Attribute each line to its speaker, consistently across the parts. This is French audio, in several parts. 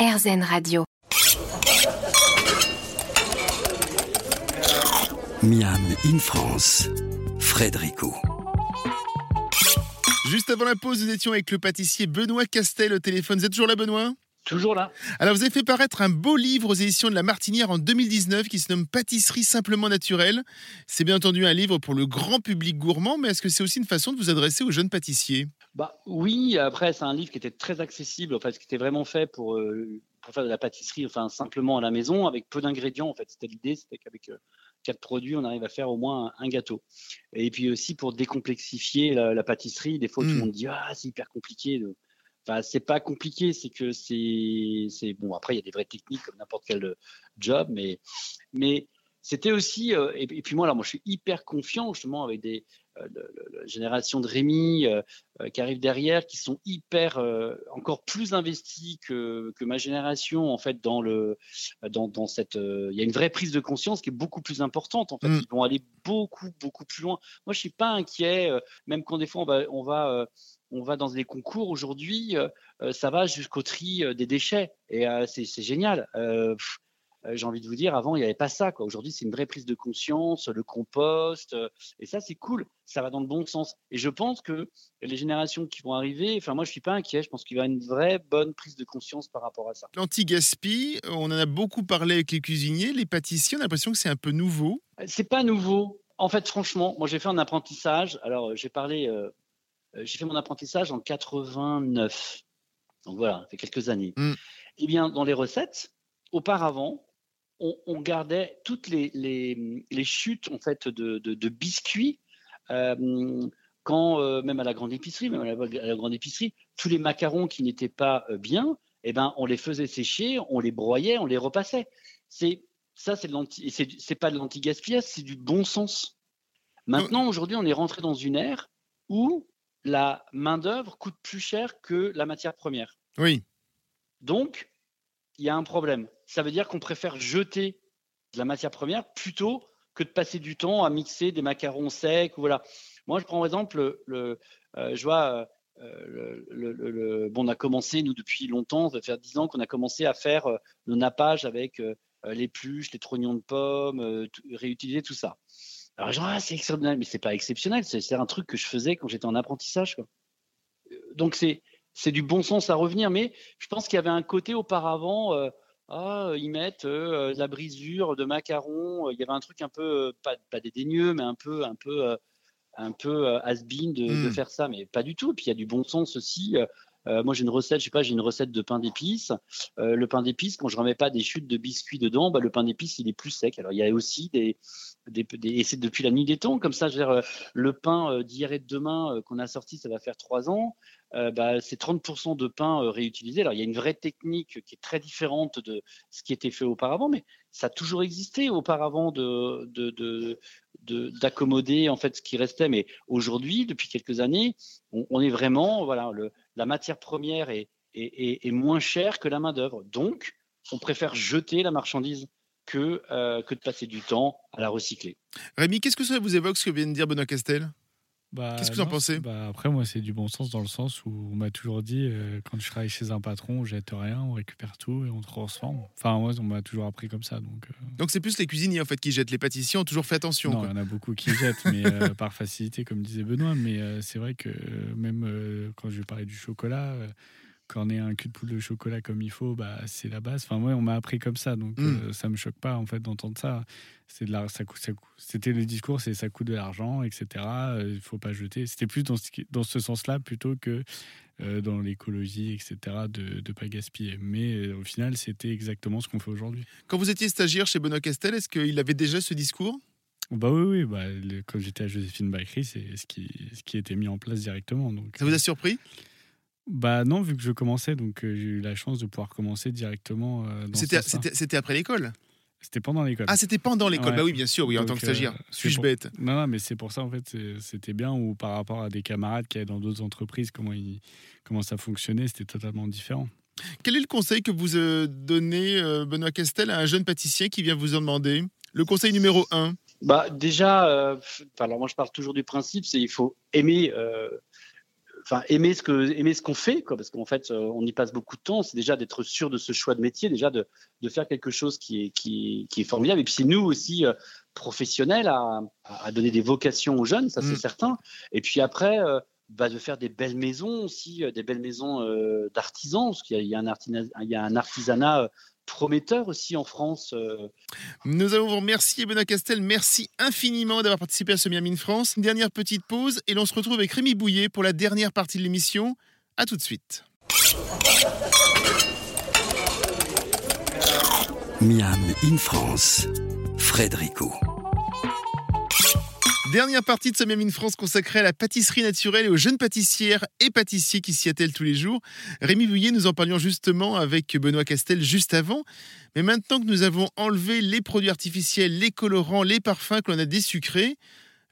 Speaker 1: RZN Radio.
Speaker 2: Miam in France, Frédérico.
Speaker 3: Juste avant la pause, nous étions avec le pâtissier Benoît Castel au téléphone. Vous êtes toujours là, Benoît?
Speaker 4: Toujours là.
Speaker 3: Alors, vous avez fait paraître un beau livre aux éditions de La Martinière en 2019 qui se nomme Pâtisserie simplement naturelle. C'est bien entendu un livre pour le grand public gourmand, mais est-ce que c'est aussi une façon de vous adresser aux jeunes pâtissiers?
Speaker 4: Bah oui, après, c'est un livre qui était très accessible, en fait, qui était vraiment fait pour, euh, pour faire de la pâtisserie, enfin, simplement à la maison, avec peu d'ingrédients, en fait. C'était l'idée, c'était qu'avec euh, quatre produits, on arrive à faire au moins un, gâteau. Et puis aussi pour décomplexifier la, pâtisserie, des fois, tout le
Speaker 3: Mm.
Speaker 4: monde dit Ah, c'est hyper compliqué. de- Enfin, c'est pas compliqué, c'est que c'est. Bon, après, il y a des vraies techniques comme n'importe quel euh, job, mais, mais c'était aussi. euh, et, et puis moi, alors, moi, je suis hyper confiant, justement, avec des. Euh, la génération de Rémi euh, euh, qui arrive derrière, qui sont hyper encore plus investis que, que ma génération en fait dans le dans, dans cette il y a une vraie prise de conscience qui est beaucoup plus importante en fait.
Speaker 3: Mm.
Speaker 4: ils vont aller beaucoup beaucoup plus loin. Moi je suis pas inquiet même quand des fois on va on va on va dans des concours aujourd'hui ça va jusqu'au tri des déchets. Et c'est génial. Pff, j'ai envie de vous dire, avant, il n'y avait pas ça. quoi. Aujourd'hui, c'est une vraie prise de conscience, le compost, euh, et ça, c'est cool. Ça va dans le bon sens. Et je pense que les générations qui vont arriver, enfin, moi, je suis pas inquiet. Je pense qu'il y aura une vraie bonne prise de conscience par rapport à ça.
Speaker 3: L'anti-gaspi, on en a beaucoup parlé avec les cuisiniers, les pâtissiers, on a l'impression que c'est un peu nouveau.
Speaker 4: Euh, C'est pas nouveau. En fait, franchement, moi, j'ai fait un apprentissage. Alors, euh, j'ai parlé, euh, euh, j'ai fait mon apprentissage en 89. Donc voilà, ça fait quelques années.
Speaker 3: Mm.
Speaker 4: Eh bien, dans les recettes, auparavant, on, on gardait toutes les, les, les chutes en fait de, de, de biscuits. euh, quand euh, même à la grande épicerie, même à la, à la grande épicerie, tous les macarons qui n'étaient pas euh, bien, eh ben, on les faisait sécher, on les broyait, on les repassait. C'est ça, c'est c'est pas de l'anti-gaspillage, c'est du bon sens. Maintenant, aujourd'hui, on est rentré dans une ère où la main d'œuvre coûte plus cher que la matière première.
Speaker 3: Oui.
Speaker 4: Donc, il y a un problème. Ça veut dire qu'on préfère jeter de la matière première plutôt que de passer du temps à mixer des macarons secs. Voilà. Moi, je prends par exemple, le, le- euh, je vois, euh, le, le- le- le- bon, on a commencé, nous, depuis longtemps, ça va faire 10 ans qu'on a commencé à faire euh, nos nappages avec euh, les pluches, les trognons de pommes, réutiliser tout ça. Alors, genre, ah, c'est exceptionnel, mais c'est pas exceptionnel, c'est un truc que je faisais quand j'étais en apprentissage. quoi. Donc, c'est du bon sens à revenir, mais je pense qu'il y avait un côté auparavant, ah, ils mettent euh, de la brisure de macarons, euh, il y avait un truc un peu, euh, pas, pas dédaigneux, mais un peu, un peu, euh, un peu euh, has-been de, de
Speaker 3: Mm.
Speaker 4: faire ça, mais pas du tout. Puis il y a du bon sens aussi. euh, euh, moi, j'ai une recette, je sais pas, j'ai une recette de pain d'épices. Euh, le pain d'épices, quand je remets pas des chutes de biscuits dedans, bah, le pain d'épices, il est plus sec. Alors, il y a aussi des, des, des- et c'est depuis la nuit des temps, comme ça, je veux dire, euh, le pain euh, d'hier et de demain euh, qu'on a sorti, ça va faire trois ans. Euh, bah, c'est 30% de pain euh, réutilisé. Alors, il y a une vraie technique qui est très différente de ce qui était fait auparavant, mais ça a toujours existé auparavant de, de, de, de- d'accommoder en fait ce qui restait. Mais aujourd'hui, depuis quelques années, on, est vraiment, voilà, la matière première est, moins chère que la main d'œuvre. Donc, on préfère jeter la marchandise que, euh, que de passer du temps à la recycler.
Speaker 3: Rémi, qu'est-ce que ça vous évoque ce que vient de dire Benoît Castel?
Speaker 5: Bah,
Speaker 3: Qu'est-ce que vous en pensez
Speaker 5: bah, Après, moi, c'est du bon sens dans le sens où on m'a toujours dit euh, quand je travaille chez un patron, on jette rien, on récupère tout et on transforme. Enfin, moi, on m'a toujours appris comme ça. Donc, euh,
Speaker 3: Donc c'est plus les cuisiniers en fait qui jettent. Les pâtissiers ont toujours fait attention.
Speaker 5: non, il y en a beaucoup qui jettent, mais euh, par facilité, comme disait Benoît. Mais c'est vrai que même quand je parlais du chocolat, quand on est un cul de poule de chocolat comme il faut, bah, c'est la base. Enfin, moi, on m'a appris comme ça, donc
Speaker 3: Mm.
Speaker 5: euh, ça me choque pas en fait d'entendre ça. C'est de la, ça coûte, ça coûte- C'était le discours, c'est ça coûte de l'argent, etc. euh, Il faut pas jeter. C'était plus dans ce, qui- dans ce sens-là plutôt que euh, dans l'écologie, etc. De ne pas gaspiller. Mais euh, au final, c'était exactement ce qu'on fait aujourd'hui.
Speaker 3: Quand vous étiez stagiaire chez Benoît Castel, est-ce qu'il avait déjà ce discours?
Speaker 5: Bah oui, oui. Bah, le- quand j'étais à Joséphine Bakery, c'est ce qui, ce qui était mis en place directement. Donc,
Speaker 3: Ça vous a surpris?
Speaker 5: Bah non, vu que je commençais, donc euh, j'ai eu la chance de pouvoir commencer directement. euh,
Speaker 3: C'était
Speaker 5: sens-là.
Speaker 3: c'était- c'était après l'école?
Speaker 5: C'était pendant l'école.
Speaker 3: Ah, c'était pendant l'école.
Speaker 5: Ouais.
Speaker 3: Bah oui, bien sûr, oui, en tant que stagiaire.
Speaker 5: euh,
Speaker 3: Suis-je
Speaker 5: pour-
Speaker 3: bête?
Speaker 5: Non, non, mais c'est pour ça, en fait, c'était bien, ou par rapport à des camarades qui allaient dans d'autres entreprises, comment, ils- comment ça fonctionnait, c'était totalement différent.
Speaker 3: Quel est le conseil que vous euh, donnez, euh, Benoît Castel, à un jeune pâtissier qui vient vous en demander? Le conseil numéro un?
Speaker 4: Bah déjà, euh, alors moi je pars toujours du principe, c'est il faut aimer, euh, enfin aimer ce que aimer ce qu'on fait quoi parce qu'en fait on y passe beaucoup de temps. C'est déjà d'être sûr de ce choix de métier déjà de, de faire quelque chose qui est qui, qui est formidable. Et puis nous aussi professionnels à, à, donner des vocations aux jeunes ça c'est mm. certain. Et puis après bah, de faire des belles maisons aussi, des belles maisons d'artisans, parce qu'il y, y, a un artisanat prometteur aussi en France. Euh.
Speaker 3: Nous allons vous remercier, Benoît Castel. Merci infiniment d'avoir participé à ce Miami France. Une dernière petite pause et l'on se retrouve avec Rémi Bouillet pour la dernière partie de l'émission. A tout de suite.
Speaker 2: Miam in France, Frédérico.
Speaker 3: Dernière partie de ce Même France consacrée à la pâtisserie naturelle et aux jeunes pâtissières et pâtissiers qui s'y attellent tous les jours. Rémi Bouillet, nous en parlions justement avec Benoît Castel juste avant. Mais maintenant que nous avons enlevé les produits artificiels, les colorants, les parfums, que l'on a désucrés,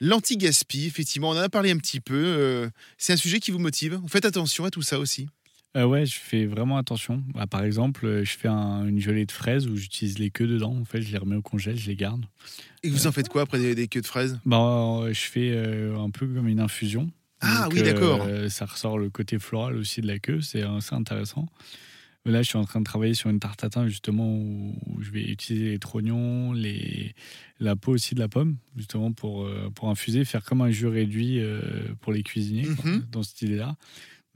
Speaker 3: l'anti-gaspi, effectivement, on en a parlé un petit peu. Euh, c'est un sujet qui vous motive. Faites attention à tout ça aussi
Speaker 5: euh, ouais, je fais vraiment attention. Bah, par exemple, euh, je fais une gelée de fraises où j'utilise les queues dedans. En fait, je les remets au congèle, je les garde.
Speaker 3: Et vous en faites quoi après des, queues de fraises?
Speaker 5: Bah, euh, Je fais un peu comme une infusion.
Speaker 3: Ah oui, d'accord.
Speaker 5: ça ressort le côté floral aussi de la queue, c'est assez intéressant. Là, je suis en train de travailler sur une tarte tatin justement où, je vais utiliser les trognons, les, la peau aussi de la pomme, justement pour, pour infuser, faire comme un jus réduit pour les cuisiniers, mhm. dans cette idée-là.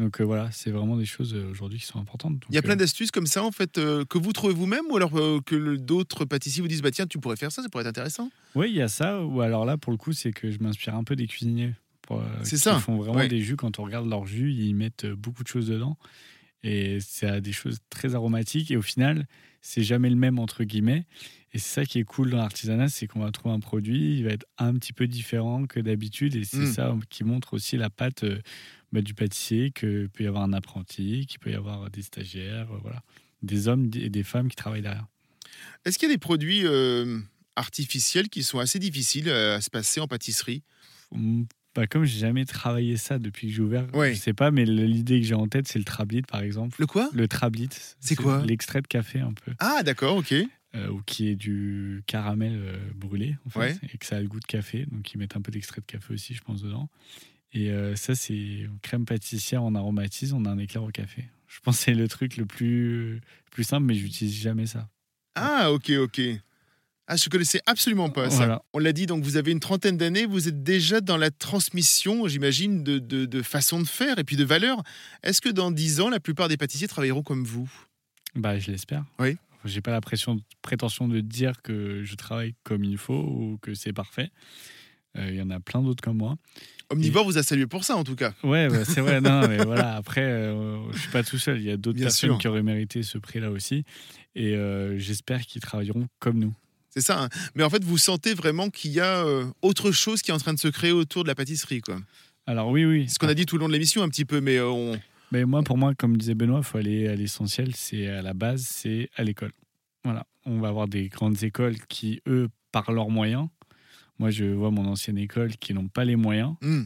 Speaker 5: Donc euh, voilà, c'est vraiment des choses euh, aujourd'hui qui sont importantes.
Speaker 3: il y a plein
Speaker 5: euh,
Speaker 3: d'astuces comme ça en fait que vous trouvez vous-même ou alors que d'autres pâtissiers vous disent bah tiens tu pourrais faire ça, ça pourrait être intéressant?
Speaker 5: Oui, il y a ça. Ou alors là pour le coup c'est que je m'inspire un peu des cuisiniers.
Speaker 3: c'est ça.
Speaker 5: Ils font vraiment des jus. Quand on regarde leur jus, ils mettent beaucoup de choses dedans et c'est des choses très aromatiques et au final c'est jamais le même entre guillemets. Et c'est ça qui est cool dans l'artisanat, c'est qu'on va trouver un produit, il va être un petit peu différent que d'habitude et c'est mmh. ça qui montre aussi la pâte bah, du pâtissier, qu'il peut y avoir un apprenti, qu'il peut y avoir des stagiaires, euh, voilà, des hommes et des femmes qui travaillent derrière.
Speaker 3: Est-ce qu'il y a des produits euh, artificiels qui sont assez difficiles euh, à se passer en pâtisserie?
Speaker 5: Mmh, bah, comme j'ai jamais travaillé ça depuis que j'ai ouvert, je sais pas, mais l'idée que j'ai en tête, c'est le trablit, par exemple.
Speaker 3: Le quoi?
Speaker 5: Le trablit.
Speaker 3: C'est quoi?
Speaker 5: L'extrait de café, un peu.
Speaker 3: Ah, d'accord, ok.
Speaker 5: ou qui est du caramel brûlé, en fait, et que ça a le goût de café. Donc, ils mettent un peu d'extrait de café aussi, je pense, dedans. Et euh, ça, c'est crème pâtissière en aromatise, on a un éclair au café. Je pense que c'est le truc le plus, plus simple, mais j'utilise jamais ça.
Speaker 3: Ah, ok, ok. Ah, je connaissais absolument pas ça. On l'a dit, donc vous avez une trentaine d'années, vous êtes déjà dans la transmission, j'imagine, de, de, de, façon de faire et puis de valeurs. Est-ce que dans dix ans, la plupart des pâtissiers travailleront comme vous?
Speaker 5: Bah, je l'espère.
Speaker 3: Oui.
Speaker 5: J'ai pas la pression, prétention de dire que je travaille comme il faut ou que c'est parfait. Euh, il y en a plein d'autres comme moi.
Speaker 3: Omnivore vous a salué pour ça, en tout cas.
Speaker 5: Ouais, bah, c'est vrai. non, mais voilà. Après, euh, je suis pas tout seul. Il y a d'autres personnes qui auraient mérité ce prix-là aussi. Et euh, j'espère qu'ils travailleront comme nous.
Speaker 3: C'est ça. Hein. Mais en fait, vous sentez vraiment qu'il y a autre chose qui est en train de se créer autour de la pâtisserie, quoi.
Speaker 5: Alors oui, oui.
Speaker 3: Ce qu'on a dit tout le long de l'émission, un petit peu, mais on.
Speaker 5: Mais moi, pour moi, comme disait Benoît, il faut aller à l'essentiel. C'est à la base, c'est à l'école. Voilà. On va avoir des grandes écoles qui, eux, par leurs moyens, moi, je vois mon ancienne école qui n'ont pas les moyens. Hmm.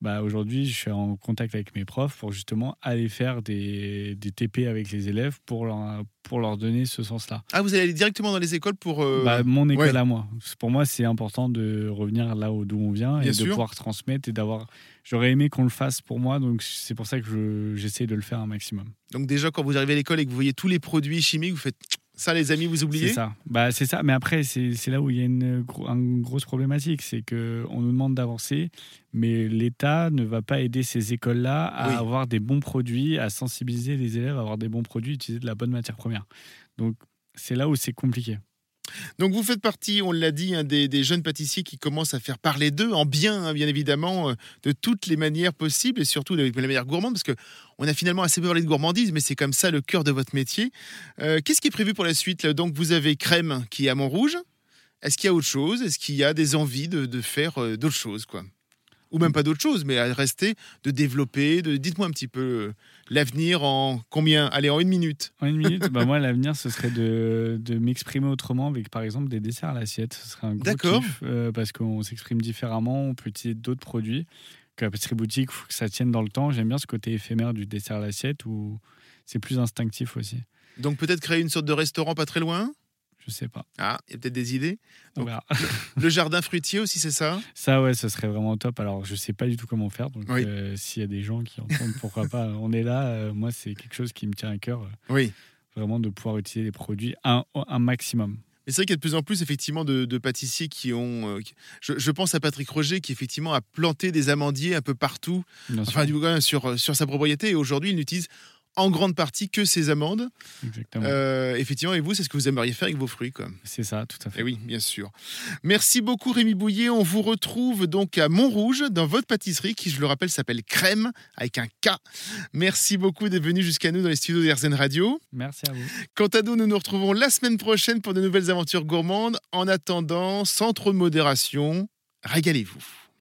Speaker 5: Bah, Aujourd'hui, je suis en contact avec mes profs pour justement aller faire des, des TP avec les élèves pour leur, pour leur donner ce sens-là.
Speaker 3: Ah, vous allez aller directement dans les écoles pour. Euh,
Speaker 5: bah, mon école à moi. Pour moi, c'est important de revenir là d'où on vient et de pouvoir transmettre et d'avoir. J'aurais aimé qu'on le fasse pour moi, donc c'est pour ça que j'essaie de le faire un maximum.
Speaker 3: Donc, déjà, quand vous arrivez à l'école et que vous voyez tous les produits chimiques, vous faites ça, les amis, vous oubliez
Speaker 5: C'est ça. Bah, c'est ça. Mais après, c'est là où il y a une, grosse problématique. C'est qu'on nous demande d'avancer, mais l'État ne va pas aider ces écoles-là à avoir des bons produits, à sensibiliser les élèves à avoir des bons produits, utiliser de la bonne matière première. Donc, c'est là où c'est compliqué.
Speaker 3: Donc vous faites partie, on l'a dit, des, jeunes pâtissiers qui commencent à faire parler d'eux, en bien, hein, bien évidemment, euh, de toutes les manières possibles et surtout avec la manière gourmande, parce que on a finalement assez peu parlé de gourmandise, mais c'est comme ça le cœur de votre métier. Euh, qu'est-ce qui est prévu pour la suite Donc vous avez Crème qui est à Montrouge. Est-ce qu'il y a autre chose? Est-ce qu'il y a des envies de, de faire euh, d'autres choses quoi? Ou même pas d'autre chose, mais à rester, de développer. De... Dites-moi un petit peu euh, l'avenir en combien? Allez, en une minute.
Speaker 5: En une minute bah Moi, l'avenir, ce serait de, de m'exprimer autrement avec, par exemple, des desserts à l'assiette. Ce serait un gros D'accord. Euh, parce qu'on s'exprime différemment, on peut utiliser d'autres produits. Que la pâtisserie boutique, il faut que ça tienne dans le temps. J'aime bien ce côté éphémère du dessert à l'assiette où c'est plus instinctif aussi.
Speaker 3: Donc peut-être créer une sorte de restaurant pas très loin?
Speaker 5: Je sais pas.
Speaker 3: Ah, il y a peut-être des idées. Donc. Le jardin fruitier aussi, c'est ça
Speaker 5: Ça, ouais, ce serait vraiment top. Alors, je sais pas du tout comment faire. Donc,
Speaker 3: Oui.
Speaker 5: euh, s'il y a des gens qui entendent, pourquoi pas. On est là. euh, moi, c'est quelque chose qui me tient à cœur, euh,
Speaker 3: Oui.
Speaker 5: vraiment de pouvoir utiliser les produits un, un maximum.
Speaker 3: Mais c'est vrai qu'il y a de plus en plus effectivement de, de pâtissiers qui ont. euh, je, je pense à Patrick Roger qui effectivement a planté des amandiers un peu partout,
Speaker 5: Bien sûr.
Speaker 3: enfin du coup sur sur sa propriété et aujourd'hui il n'utilise en grande partie que ses amandes.
Speaker 5: Exactement.
Speaker 3: Euh, effectivement, et vous, c'est ce que vous aimeriez faire avec vos fruits.
Speaker 5: C'est ça, tout à fait.
Speaker 3: Eh oui, bien sûr. Merci beaucoup Rémi Bouillet. On vous retrouve donc à Montrouge dans votre pâtisserie qui, je le rappelle, s'appelle Crème avec un K. Merci beaucoup d'être venu jusqu'à nous dans les studios d'RZN Radio.
Speaker 5: Merci à vous.
Speaker 3: Quant à nous, nous nous retrouvons la semaine prochaine pour de nouvelles aventures gourmandes. En attendant, sans trop de modération, régalez-vous.